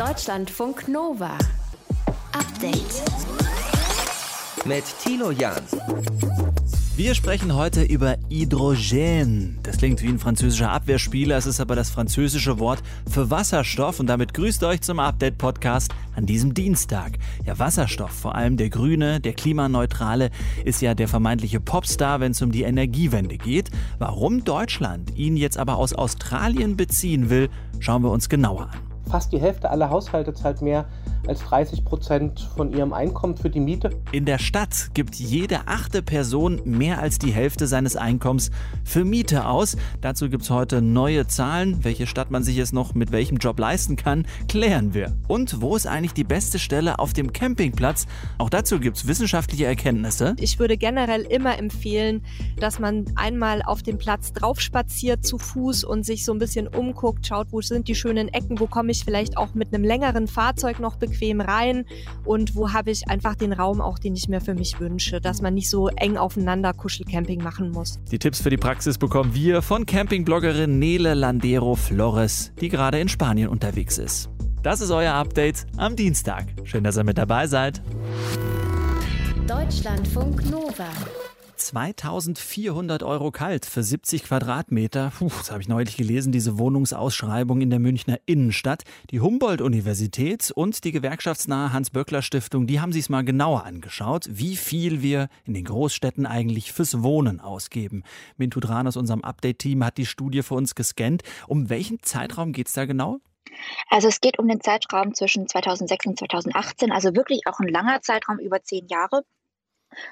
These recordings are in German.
Deutschlandfunk Nova. Update. Mit Tilo Jan. Wir sprechen heute über Hydrogen. Das klingt wie ein französischer Abwehrspieler, es ist aber das französische Wort für Wasserstoff und damit grüßt euch zum Update-Podcast an diesem Dienstag. Ja, Wasserstoff, vor allem der grüne, der klimaneutrale, ist ja der vermeintliche Popstar, wenn es um die Energiewende geht. Warum Deutschland ihn jetzt aber aus Australien beziehen will, schauen wir uns genauer an. Fast die Hälfte aller Haushalte zahlt mehr als 30 Prozent von ihrem Einkommen für die Miete. In der Stadt gibt jede achte Person mehr als die Hälfte seines Einkommens für Miete aus. Dazu gibt es heute neue Zahlen. Welche Stadt man sich jetzt noch mit welchem Job leisten kann, klären wir. Und wo ist eigentlich die beste Stelle auf dem Campingplatz? Auch dazu gibt es wissenschaftliche Erkenntnisse. Ich würde generell immer empfehlen, dass man einmal auf dem Platz drauf spaziert zu Fuß und sich so ein bisschen umguckt, schaut, wo sind die schönen Ecken, wo komme ich vielleicht auch mit einem längeren Fahrzeug noch bequem bequem rein und wo habe ich einfach den Raum auch, den ich mir für mich wünsche, dass man nicht so eng aufeinander Kuschelcamping machen muss. Die Tipps für die Praxis bekommen wir von Campingbloggerin Nele Landero Flores, die gerade in Spanien unterwegs ist. Das ist euer Update am Dienstag. Schön, dass ihr mit dabei seid. Deutschlandfunk Nova. 2400 Euro kalt für 70 Quadratmeter. Puh, das habe ich neulich gelesen, diese Wohnungsausschreibung in der Münchner Innenstadt. Die Humboldt-Universität und die gewerkschaftsnahe Hans-Böckler-Stiftung, die haben sich es mal genauer angeschaut, wie viel wir in den Großstädten eigentlich fürs Wohnen ausgeben. Mintu Dran aus unserem Update-Team hat die Studie für uns gescannt. Um welchen Zeitraum geht es da genau? Also es geht um den Zeitraum zwischen 2006 und 2018, also wirklich auch ein langer Zeitraum über zehn Jahre.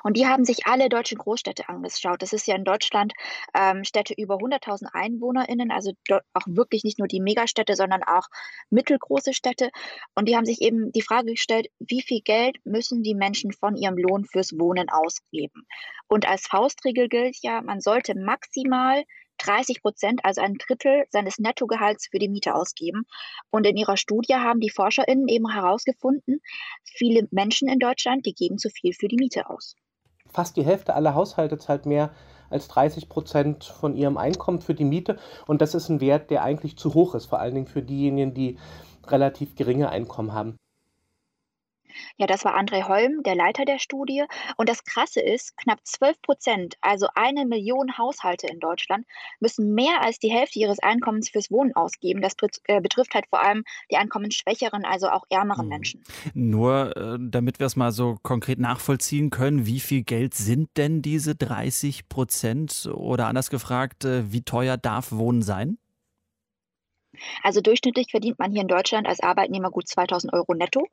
Und die haben sich alle deutschen Großstädte angeschaut. Das ist ja in Deutschland ähm, Städte über 100.000 EinwohnerInnen, also auch wirklich nicht nur die Megastädte, sondern auch mittelgroße Städte. Und die haben sich eben die Frage gestellt, wie viel Geld müssen die Menschen von ihrem Lohn fürs Wohnen ausgeben? Und als Faustregel gilt ja, man sollte maximal 30 Prozent, also ein Drittel seines Nettogehalts für die Miete ausgeben. Und in ihrer Studie haben die ForscherInnen eben herausgefunden, viele Menschen in Deutschland, die geben zu viel für die Miete aus. Fast die Hälfte aller Haushalte zahlt mehr als 30 Prozent von ihrem Einkommen für die Miete. Und das ist ein Wert, der eigentlich zu hoch ist, vor allen Dingen für diejenigen, die relativ geringe Einkommen haben. Ja, das war André Holm, der Leiter der Studie. Und das Krasse ist, knapp 12 Prozent, also eine Million Haushalte in Deutschland, müssen mehr als die Hälfte ihres Einkommens fürs Wohnen ausgeben. Das äh, betrifft halt vor allem die einkommensschwächeren, also auch ärmeren mhm. Menschen. Nur, äh, damit wir es mal so konkret nachvollziehen können, wie viel Geld sind denn diese 30 Prozent? Oder anders gefragt, äh, wie teuer darf Wohnen sein? Also durchschnittlich verdient man hier in Deutschland als Arbeitnehmer gut 2000 Euro netto.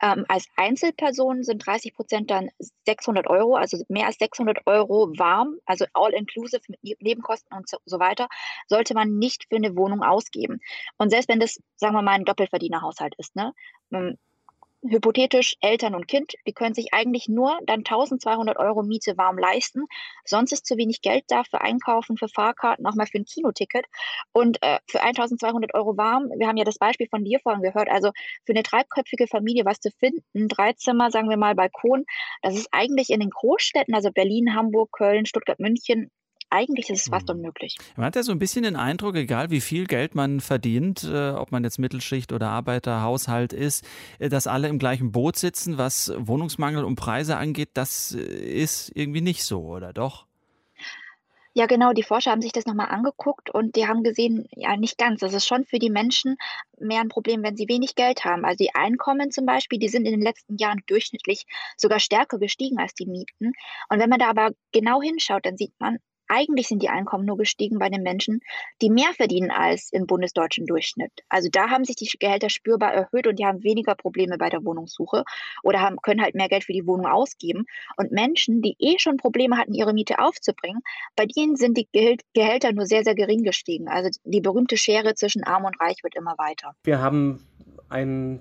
Ähm, als Einzelperson sind 30 Prozent dann 600 Euro, also mehr als 600 Euro warm, also all inclusive mit ne-, Nebenkosten und so weiter, sollte man nicht für eine Wohnung ausgeben. Und selbst wenn das, sagen wir mal, ein Doppelverdienerhaushalt ist, ne? Hypothetisch Eltern und Kind, die können sich eigentlich nur dann 1200 Euro Miete warm leisten. Sonst ist zu wenig Geld da für Einkaufen, für Fahrkarten, auch mal für ein Kinoticket. Und äh, für 1200 Euro warm, wir haben ja das Beispiel von dir vorhin gehört, also für eine dreiköpfige Familie was zu finden, drei Zimmer, sagen wir mal Balkon, das ist eigentlich in den Großstädten, also Berlin, Hamburg, Köln, Stuttgart, München, eigentlich ist es fast mhm. unmöglich. Man hat ja so ein bisschen den Eindruck, egal wie viel Geld man verdient, äh, ob man jetzt Mittelschicht oder Arbeiterhaushalt ist, äh, dass alle im gleichen Boot sitzen, was Wohnungsmangel und Preise angeht, das äh, ist irgendwie nicht so, oder doch? Ja, genau, die Forscher haben sich das nochmal angeguckt und die haben gesehen, ja, nicht ganz. Das ist schon für die Menschen mehr ein Problem, wenn sie wenig Geld haben. Also die Einkommen zum Beispiel, die sind in den letzten Jahren durchschnittlich sogar stärker gestiegen als die Mieten. Und wenn man da aber genau hinschaut, dann sieht man, eigentlich sind die Einkommen nur gestiegen bei den Menschen, die mehr verdienen als im bundesdeutschen Durchschnitt. Also da haben sich die Gehälter spürbar erhöht und die haben weniger Probleme bei der Wohnungssuche oder haben, können halt mehr Geld für die Wohnung ausgeben. Und Menschen, die eh schon Probleme hatten, ihre Miete aufzubringen, bei denen sind die Gehälter nur sehr, sehr gering gestiegen. Also die berühmte Schere zwischen Arm und Reich wird immer weiter. Wir haben einen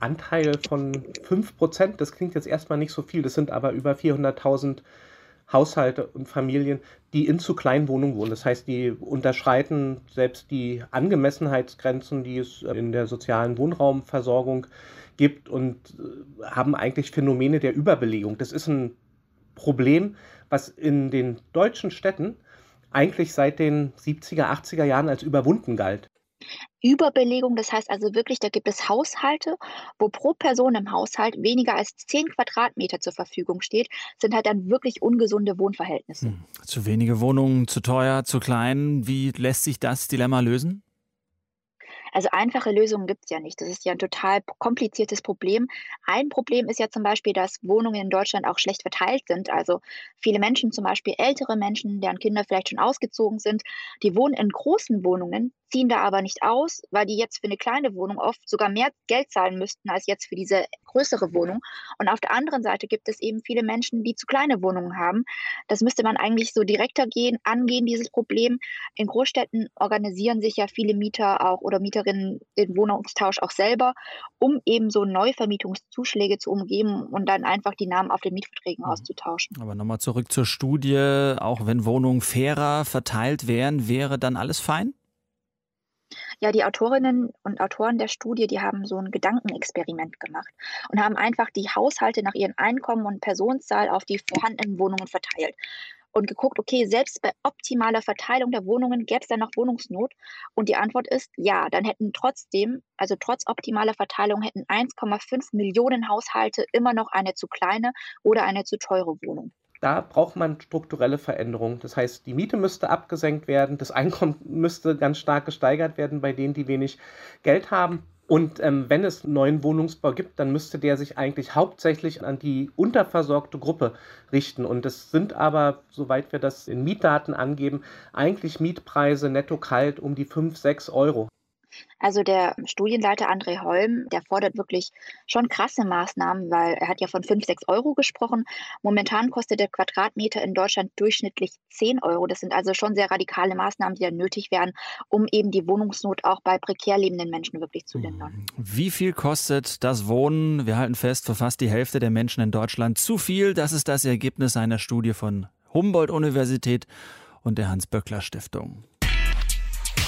Anteil von 5 Prozent. Das klingt jetzt erstmal nicht so viel, das sind aber über 400.000 Haushalte und Familien, die in zu kleinen Wohnungen wohnen. Das heißt, die unterschreiten selbst die Angemessenheitsgrenzen, die es in der sozialen Wohnraumversorgung gibt und äh, haben eigentlich Phänomene der Überbelegung. Das ist ein Problem, was in den deutschen Städten eigentlich seit den 70er, 80er Jahren als überwunden galt. Überbelegung, das heißt also wirklich, da gibt es Haushalte, wo pro Person im Haushalt weniger als 10 Quadratmeter zur Verfügung steht, sind halt dann wirklich ungesunde Wohnverhältnisse. Hm. Zu wenige Wohnungen, zu teuer, zu klein. Wie lässt sich das Dilemma lösen? Also einfache Lösungen gibt es ja nicht. Das ist ja ein total kompliziertes Problem. Ein Problem ist ja zum Beispiel, dass Wohnungen in Deutschland auch schlecht verteilt sind. Also viele Menschen, zum Beispiel ältere Menschen, deren Kinder vielleicht schon ausgezogen sind, die wohnen in großen Wohnungen, ziehen da aber nicht aus, weil die jetzt für eine kleine Wohnung oft sogar mehr Geld zahlen müssten als jetzt für diese größere Wohnung. Und auf der anderen Seite gibt es eben viele Menschen, die zu kleine Wohnungen haben. Das müsste man eigentlich so direkter gehen, angehen, dieses Problem. In Großstädten organisieren sich ja viele Mieter auch oder Mieterinnen den Wohnungstausch auch selber, um eben so Neuvermietungszuschläge zu umgeben und dann einfach die Namen auf den Mietverträgen mhm. auszutauschen. Aber nochmal zurück zur Studie. Auch wenn Wohnungen fairer verteilt wären, wäre dann alles fein? Ja, die Autorinnen und Autoren der Studie, die haben so ein Gedankenexperiment gemacht und haben einfach die Haushalte nach ihren Einkommen und Personenzahl auf die vorhandenen Wohnungen verteilt und geguckt, okay, selbst bei optimaler Verteilung der Wohnungen gäbe es dann noch Wohnungsnot? Und die Antwort ist ja, dann hätten trotzdem, also trotz optimaler Verteilung, hätten 1,5 Millionen Haushalte immer noch eine zu kleine oder eine zu teure Wohnung. Da braucht man strukturelle Veränderungen. Das heißt, die Miete müsste abgesenkt werden, das Einkommen müsste ganz stark gesteigert werden bei denen, die wenig Geld haben. Und ähm, wenn es neuen Wohnungsbau gibt, dann müsste der sich eigentlich hauptsächlich an die unterversorgte Gruppe richten. Und es sind aber, soweit wir das in Mietdaten angeben, eigentlich Mietpreise netto kalt um die 5, 6 Euro. Also der Studienleiter André Holm, der fordert wirklich schon krasse Maßnahmen, weil er hat ja von 5, 6 Euro gesprochen. Momentan kostet der Quadratmeter in Deutschland durchschnittlich 10 Euro. Das sind also schon sehr radikale Maßnahmen, die dann nötig wären, um eben die Wohnungsnot auch bei prekär lebenden Menschen wirklich zu lindern. Hm. Wie viel kostet das Wohnen? Wir halten fest, für fast die Hälfte der Menschen in Deutschland zu viel. Das ist das Ergebnis einer Studie von Humboldt-Universität und der Hans-Böckler-Stiftung.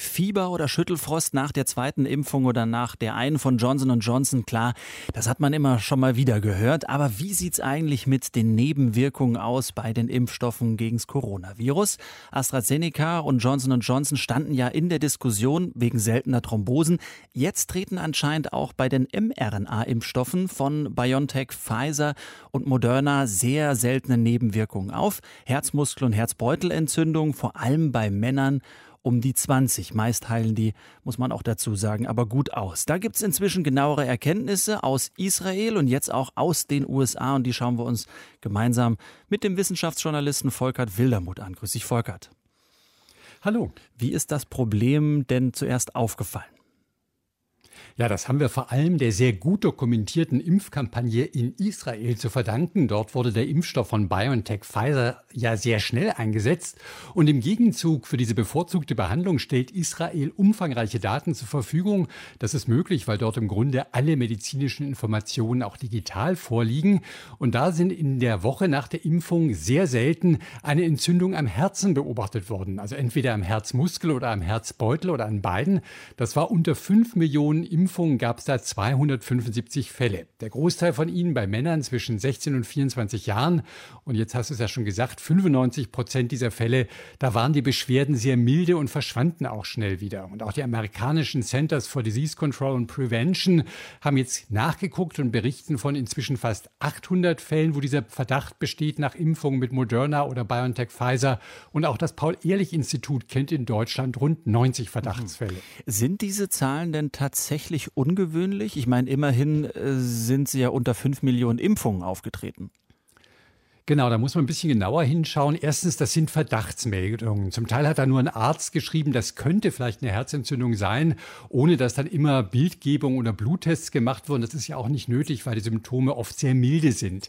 Fieber oder Schüttelfrost nach der zweiten Impfung oder nach der einen von Johnson Johnson, klar, das hat man immer schon mal wieder gehört. Aber wie sieht es eigentlich mit den Nebenwirkungen aus bei den Impfstoffen gegen das Coronavirus? AstraZeneca und Johnson Johnson standen ja in der Diskussion wegen seltener Thrombosen. Jetzt treten anscheinend auch bei den mRNA-Impfstoffen von BioNTech, Pfizer und Moderna sehr seltene Nebenwirkungen auf. Herzmuskel- und Herzbeutelentzündung, vor allem bei Männern um die 20. Meist heilen die, muss man auch dazu sagen, aber gut aus. Da gibt es inzwischen genauere Erkenntnisse aus Israel und jetzt auch aus den USA und die schauen wir uns gemeinsam mit dem Wissenschaftsjournalisten Volkert Wildermuth an. Grüß dich, Volkert. Hallo. Wie ist das Problem denn zuerst aufgefallen? Ja, das haben wir vor allem der sehr gut dokumentierten Impfkampagne in Israel zu verdanken. Dort wurde der Impfstoff von BioNTech Pfizer ja sehr schnell eingesetzt. Und im Gegenzug für diese bevorzugte Behandlung stellt Israel umfangreiche Daten zur Verfügung. Das ist möglich, weil dort im Grunde alle medizinischen Informationen auch digital vorliegen. Und da sind in der Woche nach der Impfung sehr selten eine Entzündung am Herzen beobachtet worden. Also entweder am Herzmuskel oder am Herzbeutel oder an beiden. Das war unter fünf Millionen Impfungen Impfungen gab es da 275 Fälle. Der Großteil von ihnen bei Männern zwischen 16 und 24 Jahren. Und jetzt hast du es ja schon gesagt, 95 Prozent dieser Fälle, da waren die Beschwerden sehr milde und verschwanden auch schnell wieder. Und auch die amerikanischen Centers for Disease Control and Prevention haben jetzt nachgeguckt und berichten von inzwischen fast 800 Fällen, wo dieser Verdacht besteht nach Impfungen mit Moderna oder BioNTech Pfizer. Und auch das Paul-Ehrlich-Institut kennt in Deutschland rund 90 Verdachtsfälle. Sind diese Zahlen denn tatsächlich tatsächlich ungewöhnlich? Ich meine, immerhin äh, sind sie ja unter 5 Millionen Impfungen aufgetreten. Genau, da muss man ein bisschen genauer hinschauen. Erstens, das sind Verdachtsmeldungen. Zum Teil hat da nur ein Arzt geschrieben, das könnte vielleicht eine Herzentzündung sein, ohne dass dann immer Bildgebung oder Bluttests gemacht wurden. Das ist ja auch nicht nötig, weil die Symptome oft sehr milde sind.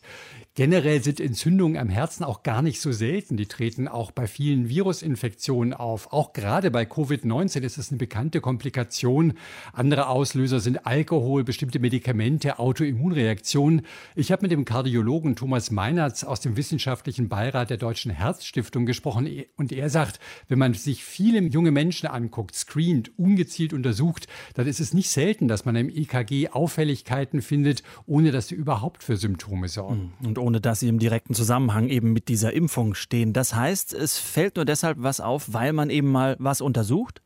Generell sind Entzündungen am Herzen auch gar nicht so selten. Die treten auch bei vielen Virusinfektionen auf. Auch gerade bei Covid-19 ist es eine bekannte Komplikation. Andere Auslöser sind Alkohol, bestimmte Medikamente, Autoimmunreaktionen. Ich habe mit dem Kardiologen Thomas Meinertz aus dem wissenschaftlichen Beirat der Deutschen Herzstiftung gesprochen und er sagt, wenn man sich viele junge Menschen anguckt, screent, ungezielt untersucht, dann ist es nicht selten, dass man im EKG Auffälligkeiten findet, ohne dass sie überhaupt für Symptome sorgen. Und ohne dass sie im direkten Zusammenhang eben mit dieser Impfung stehen. Das heißt, es fällt nur deshalb was auf, weil man eben mal was untersucht?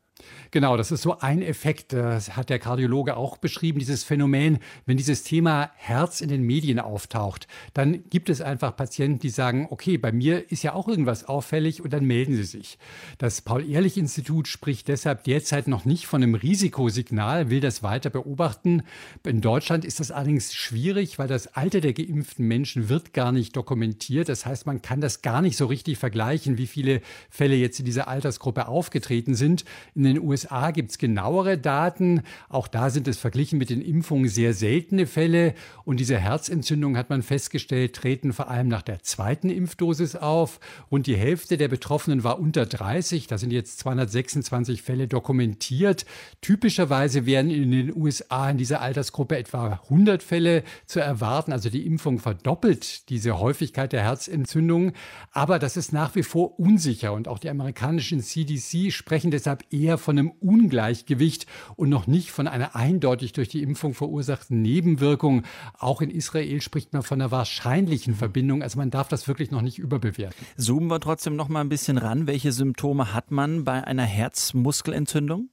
Genau, das ist so ein Effekt, das hat der Kardiologe auch beschrieben, dieses Phänomen, wenn dieses Thema Herz in den Medien auftaucht, dann gibt es einfach Patienten, die sagen, okay, bei mir ist ja auch irgendwas auffällig und dann melden sie sich. Das Paul-Ehrlich-Institut spricht deshalb derzeit noch nicht von einem Risikosignal, will das weiter beobachten. In Deutschland ist das allerdings schwierig, weil das Alter der geimpften Menschen wird gar nicht dokumentiert. Das heißt, man kann das gar nicht so richtig vergleichen, wie viele Fälle jetzt in dieser Altersgruppe aufgetreten sind. In den USA gibt es genauere Daten. Auch da sind es verglichen mit den Impfungen sehr seltene Fälle. Und diese Herzentzündungen, hat man festgestellt, treten vor allem nach der zweiten Impfdosis auf. Rund die Hälfte der Betroffenen war unter 30. Da sind jetzt 226 Fälle dokumentiert. Typischerweise wären in den USA in dieser Altersgruppe etwa 100 Fälle zu erwarten. Also die Impfung verdoppelt diese Häufigkeit der Herzentzündungen. Aber das ist nach wie vor unsicher. Und auch die amerikanischen CDC sprechen deshalb eher von einem Ungleichgewicht und noch nicht von einer eindeutig durch die Impfung verursachten Nebenwirkung. Auch in Israel spricht man von einer wahrscheinlichen Verbindung. Also man darf das wirklich noch nicht überbewerten. Zoomen wir trotzdem noch mal ein bisschen ran. Welche Symptome hat man bei einer Herzmuskelentzündung?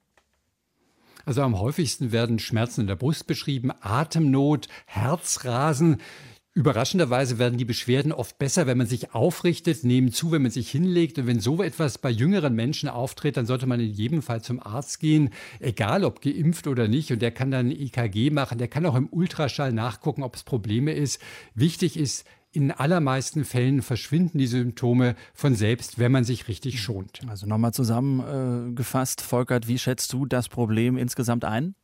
Also am häufigsten werden Schmerzen in der Brust beschrieben, Atemnot, Herzrasen. Überraschenderweise werden die Beschwerden oft besser, wenn man sich aufrichtet, nehmen zu, wenn man sich hinlegt. Und wenn so etwas bei jüngeren Menschen auftritt, dann sollte man in jedem Fall zum Arzt gehen, egal ob geimpft oder nicht. Und der kann dann ein EKG machen, der kann auch im Ultraschall nachgucken, ob es Probleme ist. Wichtig ist, in allermeisten Fällen verschwinden die Symptome von selbst, wenn man sich richtig schont. Also nochmal zusammengefasst, Volkert, wie schätzt du das Problem insgesamt ein?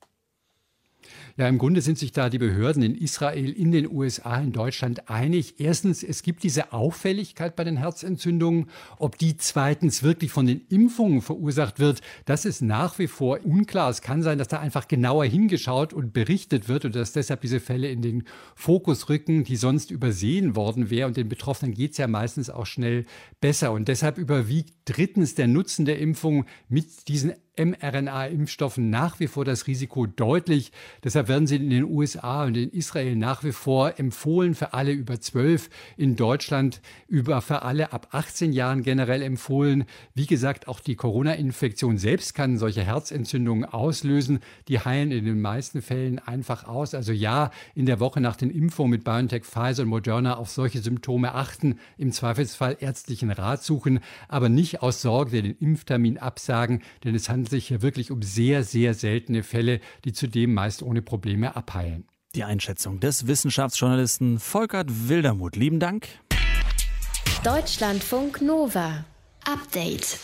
Ja, im Grunde sind sich da die Behörden in Israel, in den USA, in Deutschland einig. Erstens, es gibt diese Auffälligkeit bei den Herzentzündungen. Ob die zweitens wirklich von den Impfungen verursacht wird, das ist nach wie vor unklar. Es kann sein, dass da einfach genauer hingeschaut und berichtet wird und dass deshalb diese Fälle in den Fokus rücken, die sonst übersehen worden wären. Und den Betroffenen geht es ja meistens auch schnell besser. Und deshalb überwiegt drittens der Nutzen der Impfung mit diesen mRNA-Impfstoffen nach wie vor das Risiko deutlich. Deshalb werden sie in den USA und in Israel nach wie vor empfohlen für alle über 12, in Deutschland über für alle ab 18 Jahren generell empfohlen. Wie gesagt, auch die Corona-Infektion selbst kann solche Herzentzündungen auslösen. Die heilen in den meisten Fällen einfach aus. Also ja, in der Woche nach den Impfungen mit BioNTech, Pfizer und Moderna auf solche Symptome achten, im Zweifelsfall ärztlichen Rat suchen, aber nicht aus Sorge den Impftermin absagen, denn es handelt sich hier wirklich um sehr, sehr seltene Fälle, die zudem meist ohne Probleme abheilen. Die Einschätzung des Wissenschaftsjournalisten Volkert Wildermuth. Lieben Dank. Deutschlandfunk Nova. Update.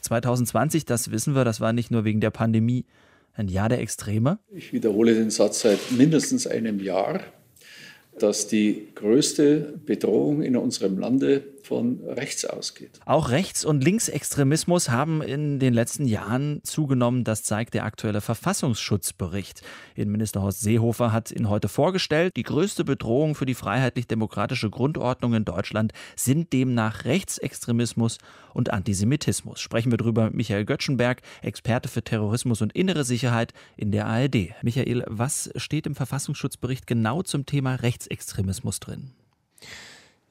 2020, das wissen wir, das war nicht nur wegen der Pandemie ein Jahr der Extreme. Ich wiederhole den Satz seit mindestens einem Jahr dass die größte Bedrohung in unserem Lande von rechts ausgeht. Auch Rechts- und Linksextremismus haben in den letzten Jahren zugenommen. Das zeigt der aktuelle Verfassungsschutzbericht. Innenminister Horst Seehofer hat ihn heute vorgestellt. Die größte Bedrohung für die freiheitlich-demokratische Grundordnung in Deutschland sind demnach Rechtsextremismus und Antisemitismus. Sprechen wir drüber mit Michael Göttschenberg, Experte für Terrorismus und innere Sicherheit in der ARD. Michael, was steht im Verfassungsschutzbericht genau zum Thema Rechtsextremismus drin?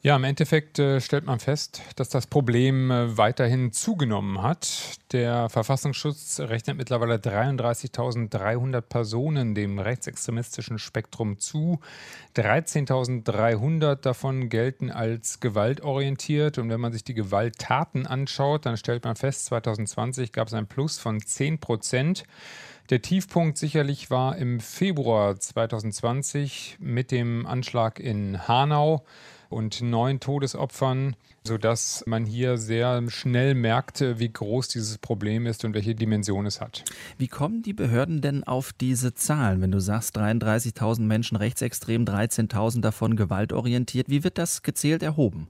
Ja, im Endeffekt äh, stellt man fest, dass das Problem äh, weiterhin zugenommen hat. Der Verfassungsschutz rechnet mittlerweile 33.300 Personen dem rechtsextremistischen Spektrum zu. 13.300 davon gelten als gewaltorientiert. Und wenn man sich die Gewalttaten anschaut, dann stellt man fest, 2020 gab es ein Plus von 10 Prozent. Der Tiefpunkt sicherlich war im Februar 2020 mit dem Anschlag in Hanau und neun Todesopfern, sodass man hier sehr schnell merkte, wie groß dieses Problem ist und welche Dimension es hat. Wie kommen die Behörden denn auf diese Zahlen? Wenn du sagst, 33.000 Menschen rechtsextrem, 13.000 davon gewaltorientiert, wie wird das gezählt erhoben?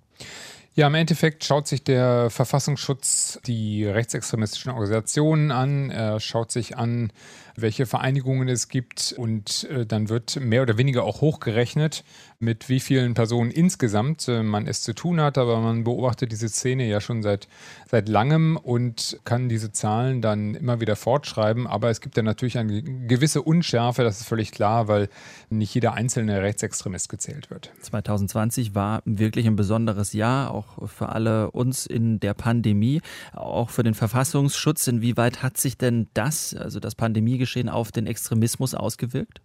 Ja, im Endeffekt schaut sich der Verfassungsschutz die rechtsextremistischen Organisationen an, er schaut sich an, welche Vereinigungen es gibt und äh, dann wird mehr oder weniger auch hochgerechnet, mit wie vielen Personen insgesamt äh, man es zu tun hat. Aber man beobachtet diese Szene ja schon seit, seit langem und kann diese Zahlen dann immer wieder fortschreiben. Aber es gibt ja natürlich eine gewisse Unschärfe, das ist völlig klar, weil nicht jeder einzelne Rechtsextremist gezählt wird. 2020 war wirklich ein besonderes Jahr, auch für alle uns in der Pandemie, auch für den Verfassungsschutz. Inwieweit hat sich denn das, also das Pandemiegeschehen, auf den Extremismus ausgewirkt?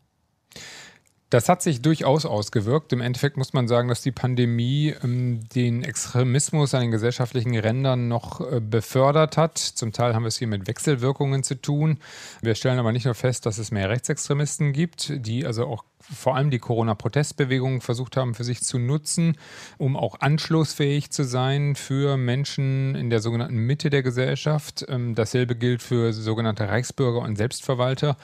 Das hat sich durchaus ausgewirkt. Im Endeffekt muss man sagen, dass die Pandemie ähm, den Extremismus an den gesellschaftlichen Rändern noch äh, befördert hat. Zum Teil haben wir es hier mit Wechselwirkungen zu tun. Wir stellen aber nicht nur fest, dass es mehr Rechtsextremisten gibt, die also auch vor allem die Corona-Protestbewegung versucht haben, für sich zu nutzen, um auch anschlussfähig zu sein für Menschen in der sogenannten Mitte der Gesellschaft. Ähm, dasselbe gilt für sogenannte Reichsbürger und Selbstverwalter,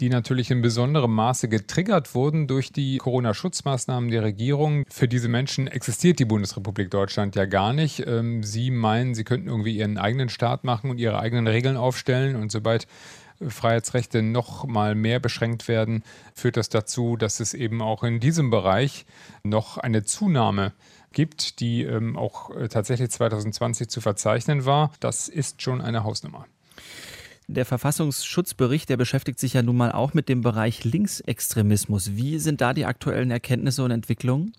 die natürlich in besonderem Maße getriggert wurden durch die Corona-Schutzmaßnahmen der Regierung. Für diese Menschen existiert die Bundesrepublik Deutschland ja gar nicht. Ähm, sie meinen, sie könnten irgendwie ihren eigenen Staat machen und ihre eigenen Regeln aufstellen. Und sobald Freiheitsrechte noch mal mehr beschränkt werden, führt das dazu, dass es eben auch in diesem Bereich noch eine Zunahme gibt, die ähm, auch äh, tatsächlich 2020 zu verzeichnen war. Das ist schon eine Hausnummer. Der Verfassungsschutzbericht, der beschäftigt sich ja nun mal auch mit dem Bereich Linksextremismus. Wie sind da die aktuellen Erkenntnisse und Entwicklungen?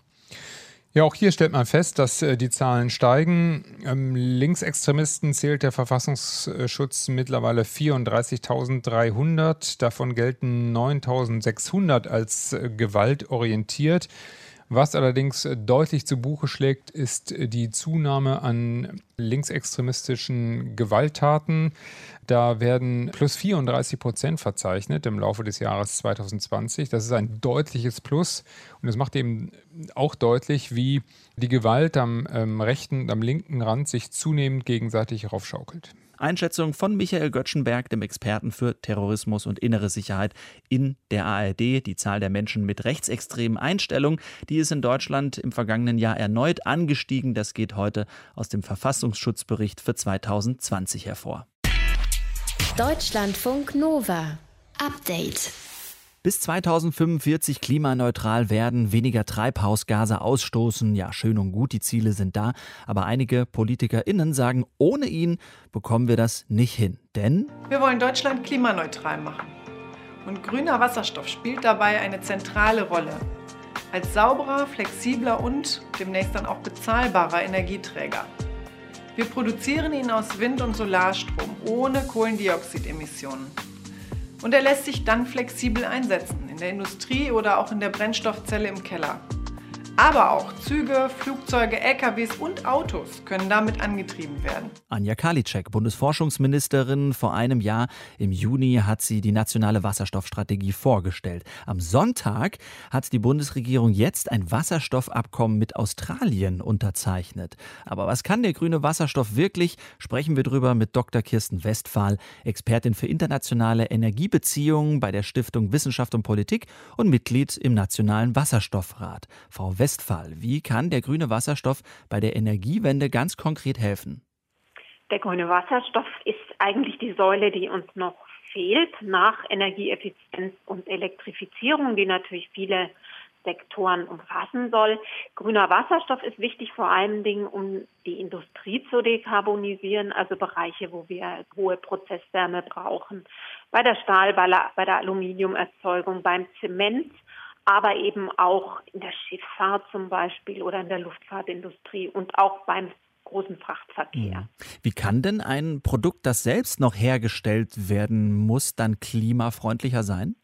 Ja, auch hier stellt man fest, dass äh, die Zahlen steigen. Ähm, Linksextremisten zählt der Verfassungsschutz mittlerweile 34.300. Davon gelten 9.600 als äh, gewaltorientiert. Was allerdings deutlich zu Buche schlägt, ist die Zunahme an linksextremistischen Gewalttaten. Da werden plus 34 Prozent verzeichnet im Laufe des Jahres 2020. Das ist ein deutliches Plus und es macht eben auch deutlich, wie die Gewalt am ähm, rechten, am linken Rand sich zunehmend gegenseitig raufschaukelt. Einschätzung von Michael Göttschenberg, dem Experten für Terrorismus und innere Sicherheit in der ARD. Die Zahl der Menschen mit rechtsextremen Einstellungen, die ist in Deutschland im vergangenen Jahr erneut angestiegen. Das geht heute aus dem Verfassungsschutzbericht für 2020 hervor. Deutschlandfunk Nova. Update. Bis 2045 klimaneutral werden, weniger Treibhausgase ausstoßen. Ja, schön und gut, die Ziele sind da. Aber einige PolitikerInnen sagen, ohne ihn bekommen wir das nicht hin. Denn wir wollen Deutschland klimaneutral machen. Und grüner Wasserstoff spielt dabei eine zentrale Rolle. Als sauberer, flexibler und demnächst dann auch bezahlbarer Energieträger. Wir produzieren ihn aus Wind- und Solarstrom ohne Kohlendioxidemissionen. Und er lässt sich dann flexibel einsetzen, in der Industrie oder auch in der Brennstoffzelle im Keller. Aber auch Züge, Flugzeuge, LKWs und Autos können damit angetrieben werden. Anja Karliczek, Bundesforschungsministerin, vor einem Jahr im Juni hat sie die nationale Wasserstoffstrategie vorgestellt. Am Sonntag hat die Bundesregierung jetzt ein Wasserstoffabkommen mit Australien unterzeichnet. Aber was kann der grüne Wasserstoff wirklich? Sprechen wir drüber mit Dr. Kirsten Westphal, Expertin für internationale Energiebeziehungen bei der Stiftung Wissenschaft und Politik und Mitglied im Nationalen Wasserstoffrat. Frau Westphal Westphal. Wie kann der grüne Wasserstoff bei der Energiewende ganz konkret helfen? Der grüne Wasserstoff ist eigentlich die Säule, die uns noch fehlt nach Energieeffizienz und Elektrifizierung, die natürlich viele Sektoren umfassen soll. Grüner Wasserstoff ist wichtig vor allen Dingen, um die Industrie zu dekarbonisieren, also Bereiche, wo wir hohe Prozesswärme brauchen. Bei der Stahl, bei der Aluminiumerzeugung, beim Zement aber eben auch in der Schifffahrt zum Beispiel oder in der Luftfahrtindustrie und auch beim großen Frachtverkehr. Mhm. Wie kann denn ein Produkt, das selbst noch hergestellt werden muss, dann klimafreundlicher sein?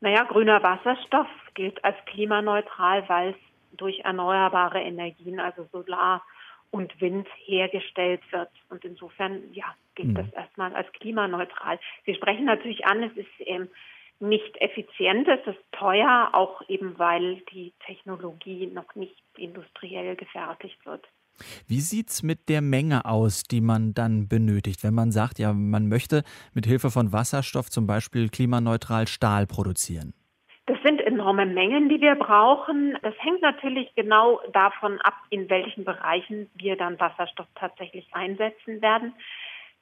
Naja, grüner Wasserstoff gilt als klimaneutral, weil es durch erneuerbare Energien, also Solar und Wind, hergestellt wird. Und insofern, ja, gilt mhm. das erstmal als klimaneutral. Sie sprechen natürlich an, es ist ähm, nicht effizient ist, ist teuer, auch eben weil die Technologie noch nicht industriell gefertigt wird. Wie sieht es mit der Menge aus, die man dann benötigt, wenn man sagt, ja, man möchte mit Hilfe von Wasserstoff zum Beispiel klimaneutral Stahl produzieren? Das sind enorme Mengen, die wir brauchen. Das hängt natürlich genau davon ab, in welchen Bereichen wir dann Wasserstoff tatsächlich einsetzen werden.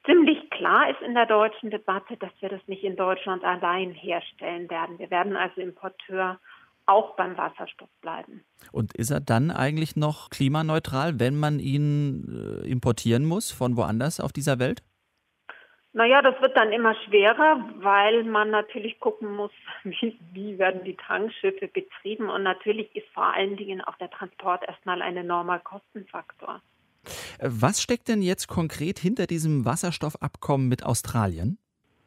Ziemlich klar ist in der deutschen Debatte, dass wir das nicht in Deutschland allein herstellen werden. Wir werden also Importeur auch beim Wasserstoff bleiben. Und ist er dann eigentlich noch klimaneutral, wenn man ihn äh, importieren muss von woanders auf dieser Welt? Naja, das wird dann immer schwerer, weil man natürlich gucken muss, wie, wie werden die Tankschiffe betrieben. Und natürlich ist vor allen Dingen auch der Transport erstmal ein enormer Kostenfaktor. Was steckt denn jetzt konkret hinter diesem Wasserstoffabkommen mit Australien?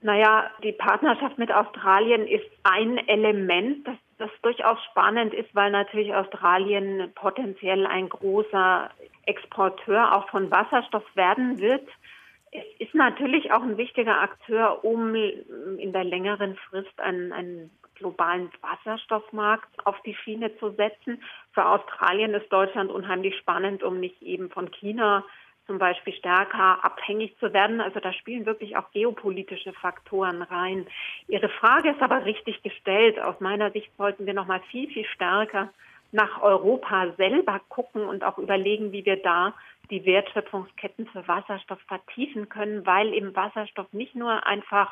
Naja, die Partnerschaft mit Australien ist ein Element, das, das durchaus spannend ist, weil natürlich Australien potenziell ein großer Exporteur auch von Wasserstoff werden wird. Es ist natürlich auch ein wichtiger Akteur, um in der längeren Frist einen, einen globalen Wasserstoffmarkt auf die Schiene zu setzen. Für Australien ist Deutschland unheimlich spannend, um nicht eben von China zum Beispiel stärker abhängig zu werden. Also da spielen wirklich auch geopolitische Faktoren rein. Ihre Frage ist aber richtig gestellt. Aus meiner Sicht sollten wir noch mal viel, viel stärker nach Europa selber gucken und auch überlegen, wie wir da die Wertschöpfungsketten für Wasserstoff vertiefen können, weil eben Wasserstoff nicht nur einfach,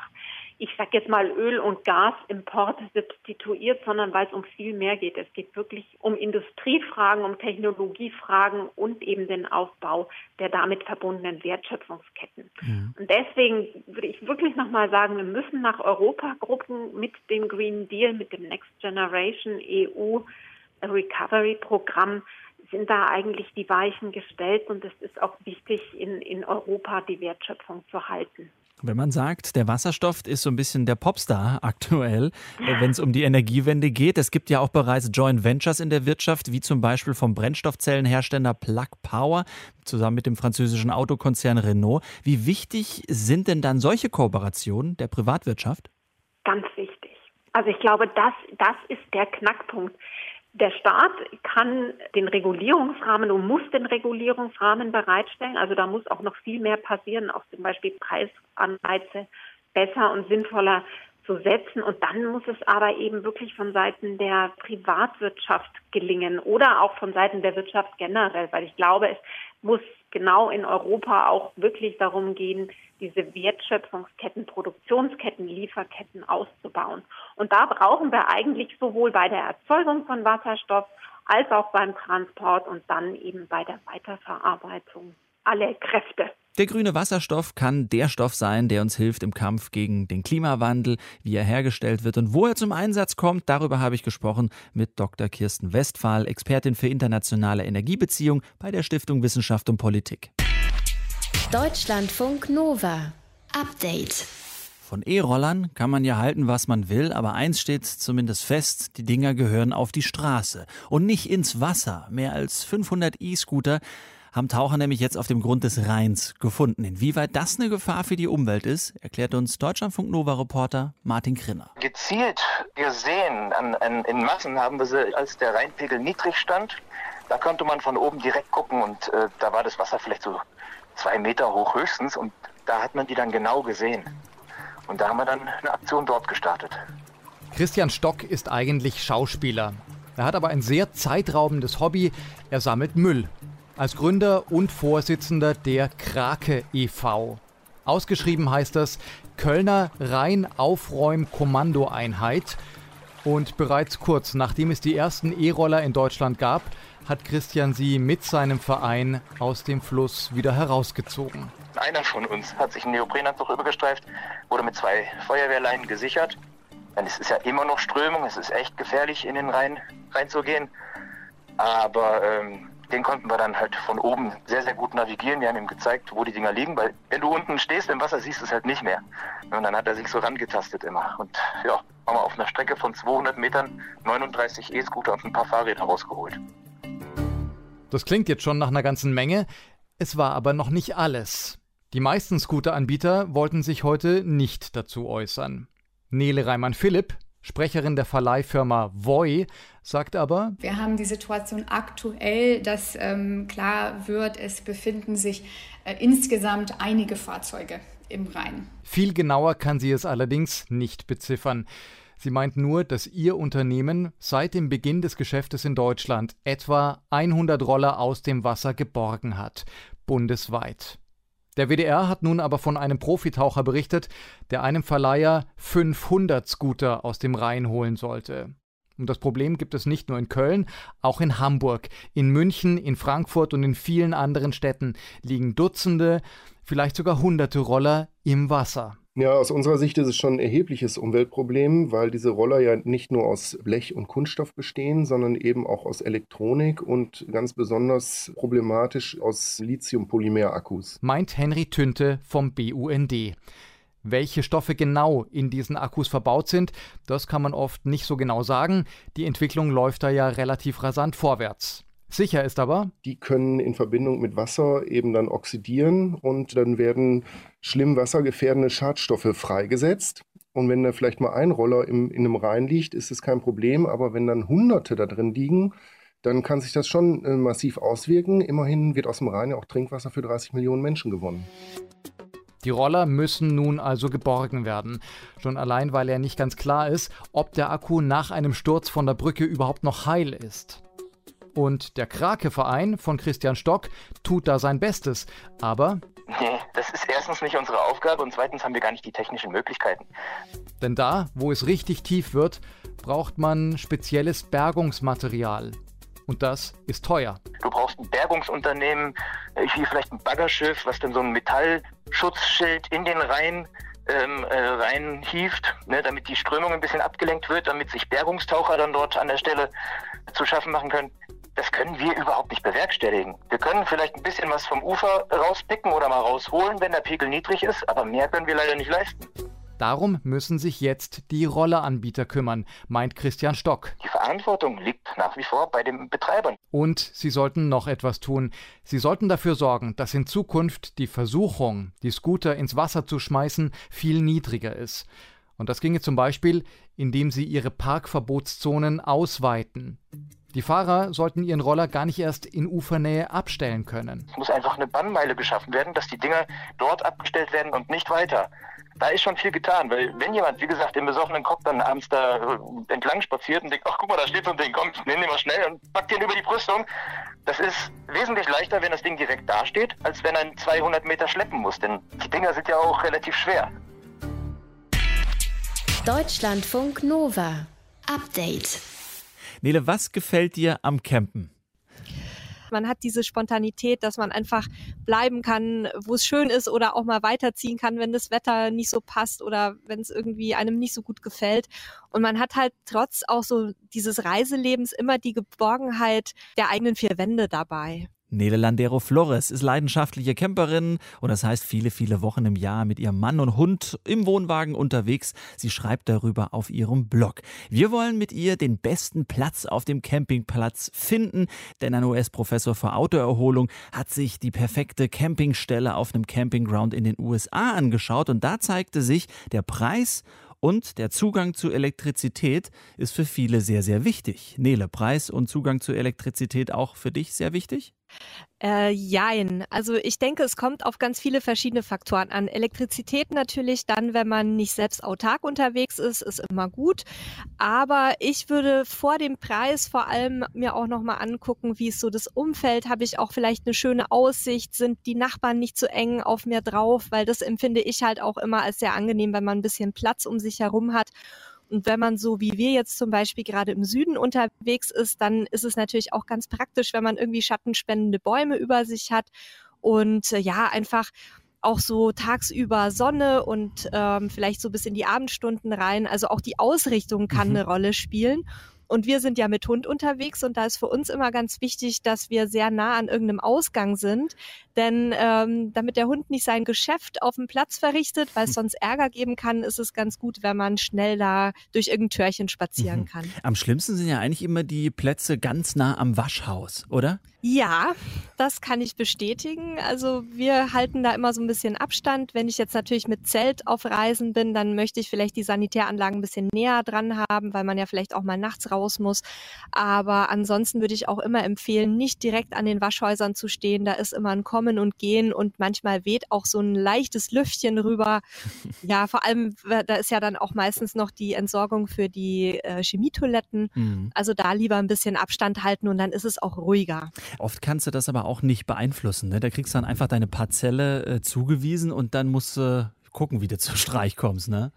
ich sage jetzt mal Öl und Gasimport substituiert, sondern weil es um viel mehr geht. Es geht wirklich um Industriefragen, um Technologiefragen und eben den Aufbau der damit verbundenen Wertschöpfungsketten. Ja. Und deswegen würde ich wirklich nochmal sagen, wir müssen nach Europa gucken mit dem Green Deal, mit dem Next Generation EU Recovery Programm sind da eigentlich die Weichen gestellt und es ist auch wichtig, in, in Europa die Wertschöpfung zu halten. Wenn man sagt, der Wasserstoff ist so ein bisschen der Popstar aktuell, äh, wenn es um die Energiewende geht. Es gibt ja auch bereits Joint Ventures in der Wirtschaft, wie zum Beispiel vom Brennstoffzellenhersteller Plug Power zusammen mit dem französischen Autokonzern Renault. Wie wichtig sind denn dann solche Kooperationen der Privatwirtschaft? Ganz wichtig. Also ich glaube, das, das ist der Knackpunkt. Der Staat kann den Regulierungsrahmen und muss den Regulierungsrahmen bereitstellen. Also da muss auch noch viel mehr passieren, auch zum Beispiel Preisanreize besser und sinnvoller zu setzen. Und dann muss es aber eben wirklich von Seiten der Privatwirtschaft gelingen oder auch von Seiten der Wirtschaft generell, weil ich glaube, es muss genau in Europa auch wirklich darum gehen, diese Wertschöpfungsketten, Produktionsketten, Lieferketten auszubauen. Und da brauchen wir eigentlich sowohl bei der Erzeugung von Wasserstoff als auch beim Transport und dann eben bei der Weiterverarbeitung alle Kräfte. Der grüne Wasserstoff kann der Stoff sein, der uns hilft im Kampf gegen den Klimawandel, wie er hergestellt wird und wo er zum Einsatz kommt. Darüber habe ich gesprochen mit Dr. Kirsten Westphal, Expertin für internationale Energiebeziehungen bei der Stiftung Wissenschaft und Politik. Deutschlandfunk Nova. Update. Von E-Rollern kann man ja halten, was man will, aber eins steht zumindest fest, die Dinger gehören auf die Straße und nicht ins Wasser. Mehr als 500 E-Scooter haben Taucher nämlich jetzt auf dem Grund des Rheins gefunden. Inwieweit das eine Gefahr für die Umwelt ist, erklärt uns Deutschlandfunk Nova-Reporter Martin Krinner. Gezielt gesehen an, an, in Massen haben wir sie, als der Rheinpegel niedrig stand. Da konnte man von oben direkt gucken und äh, da war das Wasser vielleicht so zwei Meter hoch höchstens und da hat man die dann genau gesehen. Und da haben wir dann eine Aktion dort gestartet. Christian Stock ist eigentlich Schauspieler. Er hat aber ein sehr zeitraubendes Hobby. Er sammelt Müll als Gründer und Vorsitzender der Krake e.V. Ausgeschrieben heißt das Kölner Rheinaufräum-Kommandoeinheit. Und bereits kurz nachdem es die ersten E-Roller in Deutschland gab, hat Christian sie mit seinem Verein aus dem Fluss wieder herausgezogen. Einer von uns hat sich einen Neoprenanzug übergestreift, wurde mit zwei Feuerwehrleinen gesichert. Denn es ist ja immer noch Strömung, es ist echt gefährlich, in den Rhein reinzugehen. Aber ähm, den konnten wir dann halt von oben sehr, sehr gut navigieren. Wir haben ihm gezeigt, wo die Dinger liegen, weil wenn du unten stehst im Wasser, siehst du es halt nicht mehr. Und dann hat er sich so rangetastet immer. Und ja, haben wir auf einer Strecke von 200 Metern 39 E-Scooter und ein paar Fahrräder rausgeholt. Das klingt jetzt schon nach einer ganzen Menge. Es war aber noch nicht alles. Die meisten Scooteranbieter wollten sich heute nicht dazu äußern. Nele Reimann-Philipp, Sprecherin der Verleihfirma Voi sagt aber, wir haben die Situation aktuell, dass ähm, klar wird, es befinden sich äh, insgesamt einige Fahrzeuge im Rhein. Viel genauer kann sie es allerdings nicht beziffern. Sie meint nur, dass ihr Unternehmen seit dem Beginn des Geschäftes in Deutschland etwa 100 Roller aus dem Wasser geborgen hat, bundesweit. Der WDR hat nun aber von einem Profitaucher berichtet, der einem Verleiher 500 Scooter aus dem Rhein holen sollte. Und das Problem gibt es nicht nur in Köln, auch in Hamburg, in München, in Frankfurt und in vielen anderen Städten liegen Dutzende, vielleicht sogar hunderte Roller im Wasser. Ja, aus unserer Sicht ist es schon ein erhebliches Umweltproblem, weil diese Roller ja nicht nur aus Blech und Kunststoff bestehen, sondern eben auch aus Elektronik und ganz besonders problematisch aus Lithium-Polymer-Akkus. Meint Henry Tünte vom BUND. Welche Stoffe genau in diesen Akkus verbaut sind, das kann man oft nicht so genau sagen. Die Entwicklung läuft da ja relativ rasant vorwärts. Sicher ist aber, die können in Verbindung mit Wasser eben dann oxidieren und dann werden schlimm wassergefährdende Schadstoffe freigesetzt. Und wenn da vielleicht mal ein Roller im, in einem Rhein liegt, ist es kein Problem. Aber wenn dann Hunderte da drin liegen, dann kann sich das schon äh, massiv auswirken. Immerhin wird aus dem Rhein ja auch Trinkwasser für 30 Millionen Menschen gewonnen. Die Roller müssen nun also geborgen werden. Schon allein, weil ja nicht ganz klar ist, ob der Akku nach einem Sturz von der Brücke überhaupt noch heil ist. Und der Krake-Verein von Christian Stock tut da sein Bestes. Aber. Nee, das ist erstens nicht unsere Aufgabe und zweitens haben wir gar nicht die technischen Möglichkeiten. Denn da, wo es richtig tief wird, braucht man spezielles Bergungsmaterial. Und das ist teuer. Du brauchst ein Bergungsunternehmen, wie vielleicht ein Baggerschiff, was dann so ein Metallschutzschild in den Rhein ähm, äh, reinhieft, ne, damit die Strömung ein bisschen abgelenkt wird, damit sich Bergungstaucher dann dort an der Stelle zu schaffen machen können das können wir überhaupt nicht bewerkstelligen. Wir können vielleicht ein bisschen was vom Ufer rauspicken oder mal rausholen, wenn der Pegel niedrig ist, aber mehr können wir leider nicht leisten. Darum müssen sich jetzt die Rolleanbieter kümmern, meint Christian Stock. Die Verantwortung liegt nach wie vor bei den Betreibern. Und sie sollten noch etwas tun. Sie sollten dafür sorgen, dass in Zukunft die Versuchung, die Scooter ins Wasser zu schmeißen, viel niedriger ist. Und das ginge zum Beispiel, indem sie ihre Parkverbotszonen ausweiten. Die Fahrer sollten ihren Roller gar nicht erst in Ufernähe abstellen können. Es muss einfach eine Bannmeile geschaffen werden, dass die Dinger dort abgestellt werden und nicht weiter. Da ist schon viel getan, weil wenn jemand, wie gesagt, im besoffenen Kopf dann abends da äh, entlang spaziert und denkt, ach guck mal, da steht so ein Ding, komm, nehme den mal schnell und pack den über die Brüstung, das ist wesentlich leichter, wenn das Ding direkt dasteht, als wenn er 200 Meter schleppen muss, denn die Dinger sind ja auch relativ schwer. Deutschlandfunk Nova. Update. Nele, was gefällt dir am Campen? Man hat diese Spontanität, dass man einfach bleiben kann, wo es schön ist oder auch mal weiterziehen kann, wenn das Wetter nicht so passt oder wenn es irgendwie einem nicht so gut gefällt. Und man hat halt trotz auch so dieses Reiselebens immer die Geborgenheit der eigenen vier Wände dabei. Nele Landero Flores ist leidenschaftliche Camperin und das heißt viele, viele Wochen im Jahr mit ihrem Mann und Hund im Wohnwagen unterwegs. Sie schreibt darüber auf ihrem Blog. Wir wollen mit ihr den besten Platz auf dem Campingplatz finden, denn ein US-Professor für Autoerholung hat sich die perfekte Campingstelle auf einem Campingground in den USA angeschaut und da zeigte sich der Preis und der Zugang zu Elektrizität ist für viele sehr, sehr wichtig. Nele, Preis und Zugang zu Elektrizität auch für dich sehr wichtig? Äh, jein. Also ich denke, es kommt auf ganz viele verschiedene Faktoren an. Elektrizität natürlich dann, wenn man nicht selbst autark unterwegs ist, ist immer gut. Aber ich würde vor dem Preis vor allem mir auch nochmal angucken, wie ist so das Umfeld. Habe ich auch vielleicht eine schöne Aussicht? Sind die Nachbarn nicht zu eng auf mir drauf? Weil das empfinde ich halt auch immer als sehr angenehm, wenn man ein bisschen Platz um sich herum hat. Und wenn man so wie wir jetzt zum Beispiel gerade im Süden unterwegs ist, dann ist es natürlich auch ganz praktisch, wenn man irgendwie schattenspendende Bäume über sich hat und äh, ja, einfach auch so tagsüber Sonne und ähm, vielleicht so bis in die Abendstunden rein. Also auch die Ausrichtung kann mhm. eine Rolle spielen. Und wir sind ja mit Hund unterwegs und da ist für uns immer ganz wichtig, dass wir sehr nah an irgendeinem Ausgang sind. Denn ähm, damit der Hund nicht sein Geschäft auf dem Platz verrichtet, weil es sonst Ärger geben kann, ist es ganz gut, wenn man schnell da durch irgendein Türchen spazieren mhm. kann. Am schlimmsten sind ja eigentlich immer die Plätze ganz nah am Waschhaus, oder? Ja, das kann ich bestätigen. Also wir halten da immer so ein bisschen Abstand. Wenn ich jetzt natürlich mit Zelt auf Reisen bin, dann möchte ich vielleicht die Sanitäranlagen ein bisschen näher dran haben, weil man ja vielleicht auch mal nachts raus raus muss. Aber ansonsten würde ich auch immer empfehlen, nicht direkt an den Waschhäusern zu stehen. Da ist immer ein Kommen und Gehen und manchmal weht auch so ein leichtes Lüftchen rüber. ja, vor allem, da ist ja dann auch meistens noch die Entsorgung für die äh, Chemietoiletten. Mhm. Also da lieber ein bisschen Abstand halten und dann ist es auch ruhiger. Oft kannst du das aber auch nicht beeinflussen. Ne? Da kriegst du dann einfach deine Parzelle äh, zugewiesen und dann musst du gucken, wie du zur Streich kommst. Ne?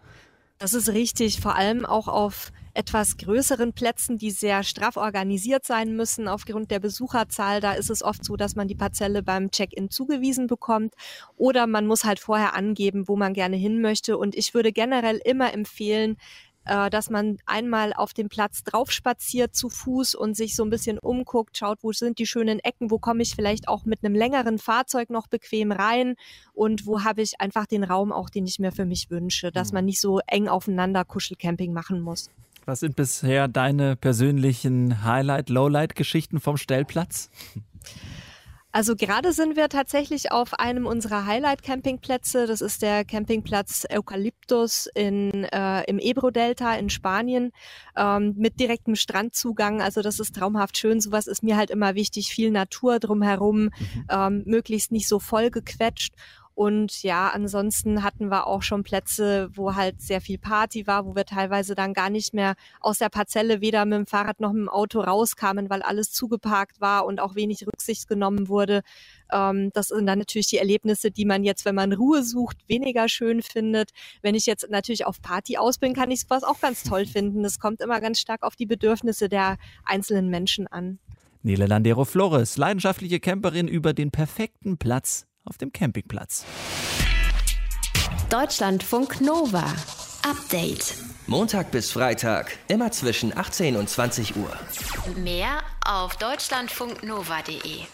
Das ist richtig, vor allem auch auf etwas größeren Plätzen, die sehr straff organisiert sein müssen aufgrund der Besucherzahl. Da ist es oft so, dass man die Parzelle beim Check-in zugewiesen bekommt oder man muss halt vorher angeben, wo man gerne hin möchte. Und ich würde generell immer empfehlen, äh, dass man einmal auf dem Platz drauf spaziert zu Fuß und sich so ein bisschen umguckt, schaut, wo sind die schönen Ecken, wo komme ich vielleicht auch mit einem längeren Fahrzeug noch bequem rein und wo habe ich einfach den Raum auch, den ich mir für mich wünsche, dass mhm. man nicht so eng aufeinander Kuschelcamping machen muss. Was sind bisher deine persönlichen Highlight-, Lowlight-Geschichten vom Stellplatz? Also gerade sind wir tatsächlich auf einem unserer Highlight-Campingplätze. Das ist der Campingplatz Eukalyptus in, äh, im Ebro-Delta in Spanien ähm, mit direktem Strandzugang. Also das ist traumhaft schön. Sowas ist mir halt immer wichtig. Viel Natur drumherum, mhm. ähm, möglichst nicht so voll gequetscht. Und ja, ansonsten hatten wir auch schon Plätze, wo halt sehr viel Party war, wo wir teilweise dann gar nicht mehr aus der Parzelle weder mit dem Fahrrad noch mit dem Auto rauskamen, weil alles zugeparkt war und auch wenig Rücksicht genommen wurde. Ähm, das sind dann natürlich die Erlebnisse, die man jetzt, wenn man Ruhe sucht, weniger schön findet. Wenn ich jetzt natürlich auf Party aus bin, kann ich sowas auch ganz toll finden. Das kommt immer ganz stark auf die Bedürfnisse der einzelnen Menschen an. Nele Landero Flores, leidenschaftliche Camperin über den perfekten Platz auf dem Campingplatz. Deutschlandfunk Nova. Update. Montag bis Freitag, immer zwischen 18 und 20 Uhr. Mehr auf deutschlandfunknova.de.